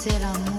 Sais que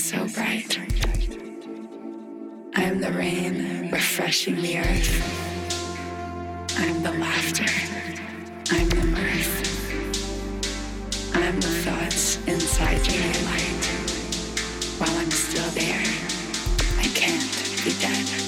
so bright. I am the rain refreshing the earth. I am the laughter. I am the mirth. I am the thoughts inside your light. While I'm still there, I can't be dead.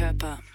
The